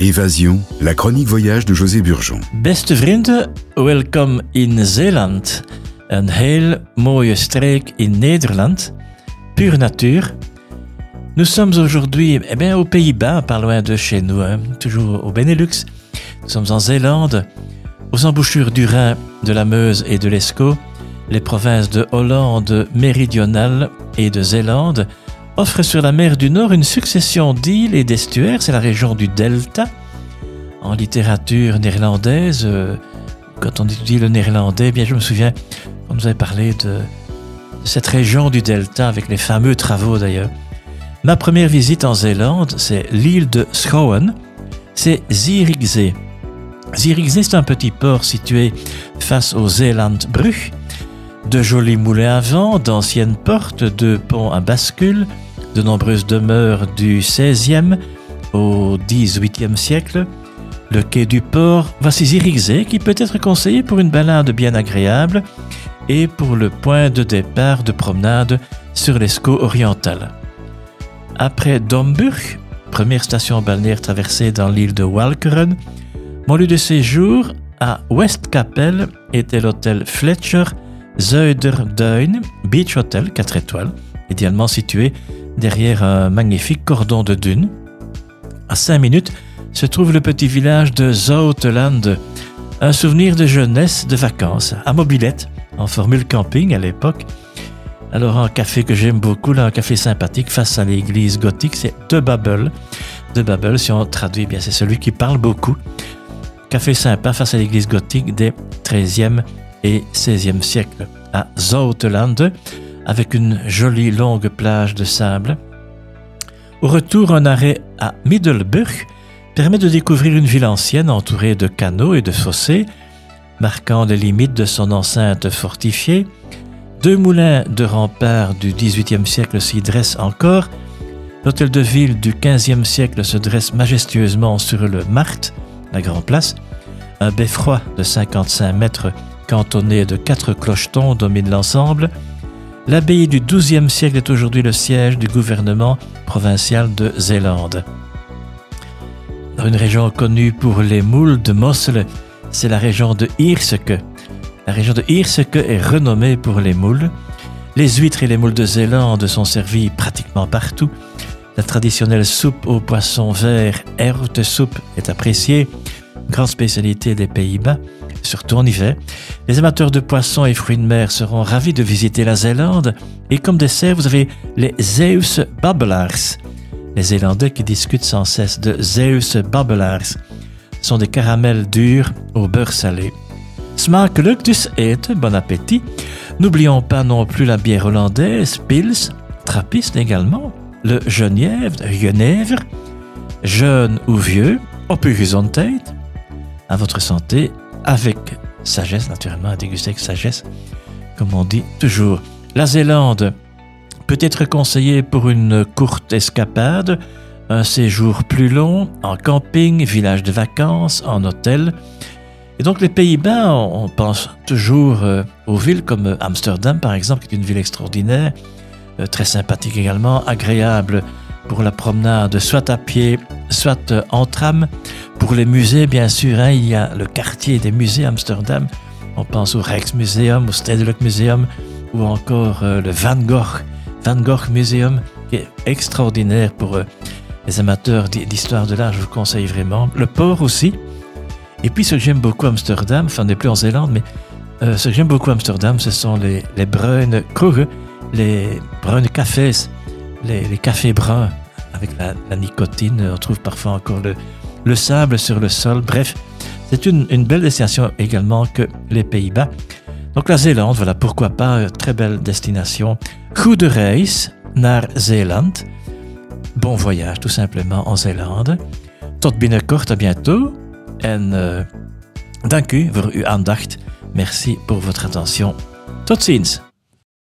Évasion, la chronique voyage de José Burgeon. Beste vrienden, welkom in Zeeland. Een heel mooie streek in Nederland, pure nature. Nous sommes aujourd'hui eh aux Pays-Bas, pas loin de chez nous, hein, toujours au Benelux. Nous sommes en Zélande, aux embouchures du Rhin, de la Meuse et de l'Escaut. Les provinces de Hollande méridionale et de Zélande offre sur la mer du Nord une succession d'îles et d'estuaires. C'est la région du Delta. En littérature néerlandaise, euh, quand on étudie le néerlandais, eh bien je me souviens qu'on nous avait parlé de, cette région du Delta avec les fameux travaux d'ailleurs. Ma première visite en Zélande, c'est l'île de Schouwen. C'est Zierikzee. Zierikzee, c'est un petit port situé face au Zeelandbrug. De jolis moulins à vent, d'anciennes portes, de ponts à bascule, de nombreuses demeures du XVIe au XVIIIe siècle. Le quai du port va s'y qui peut être conseillé pour une balade bien agréable et pour le point de départ de promenade sur l'Escaut oriental. Après Domburg, première station balnéaire traversée dans l'île de Walcheren, mon lieu de séjour à Westkapelle était l'hôtel Fletcher Zuiderduin Beach Hotel 4 étoiles, idéalement situé derrière un magnifique cordon de dunes. À 5 minutes se trouve le petit village de Zouteland, un souvenir de jeunesse, de vacances, à mobilette, en formule camping à l'époque. Alors un café que j'aime beaucoup, un café sympathique face à l'église gothique, c'est De Babel. De Babel, si on traduit bien, c'est celui qui parle beaucoup. Café sympa face à l'église gothique des 13e et 16e siècles à Zouteland avec une jolie longue plage de sable. Au retour, un arrêt à Middelburg permet de découvrir une ville ancienne entourée de canaux et de fossés, marquant les limites de son enceinte fortifiée. Deux moulins de rempart du XVIIIe siècle s'y dressent encore. L'hôtel de ville du XVe siècle se dresse majestueusement sur le Marthe, la grande place. Un beffroi de 55 mètres cantonné de quatre clochetons domine l'ensemble. L'abbaye du XIIe siècle est aujourd'hui le siège du gouvernement provincial de Zélande. Dans une région connue pour les moules de Mossel, c'est la région de Ierseke. La région de Ierseke est renommée pour les moules. Les huîtres et les moules de Zélande sont servies pratiquement partout. La traditionnelle soupe aux poissons verts, soupe, est appréciée, grande spécialité des Pays-Bas surtout en hiver. Les amateurs de poissons et fruits de mer seront ravis de visiter la Zélande. Et comme dessert, vous avez les Zeus Babbelaars. Les Zélandais qui discutent sans cesse de Zeus Babbelaars sont des caramels durs au beurre salé. Smakelijk dus eten, bon appétit. N'oublions pas non plus la bière hollandaise, Pils, Trappiste également, le Genièvre, Genèvre, jeune ou vieux, op uw gezondheid, à votre santé avec sagesse, naturellement, à déguster avec sagesse, comme on dit toujours. La Zélande peut être conseillée pour une courte escapade, un séjour plus long, en camping, village de vacances, en hôtel. Et donc les Pays-Bas, on pense toujours euh, aux villes comme Amsterdam, par exemple, qui est une ville extraordinaire, euh, très sympathique également, agréable pour la promenade, soit à pied, soit euh, en tram. Pour les musées, bien sûr, hein, il y a le quartier des musées Amsterdam. On pense au Rijksmuseum, au Stedelijk Museum, ou encore euh, le Van Gogh, Van Gogh Museum, qui est extraordinaire pour euh, les amateurs d'histoire de l'art. Je vous conseille vraiment. Le port aussi. Et puis, ce que j'aime beaucoup Amsterdam, enfin, on n'est plus en Zélande, mais euh, ce que j'aime beaucoup Amsterdam, ce sont les, les brunes les brunes cafés, les, cafés bruns avec la nicotine. On trouve parfois encore le, le sable sur le sol. Bref, c'est une, belle destination également que les Pays-Bas. Donc la Zélande, voilà, pourquoi pas, euh, très belle destination. Goede reis naar Zeeland. Bon voyage tout simplement en Zélande. Tot binnenkort, à bientôt. En uh, dank u voor uw aandacht. Merci pour votre attention. Tot ziens.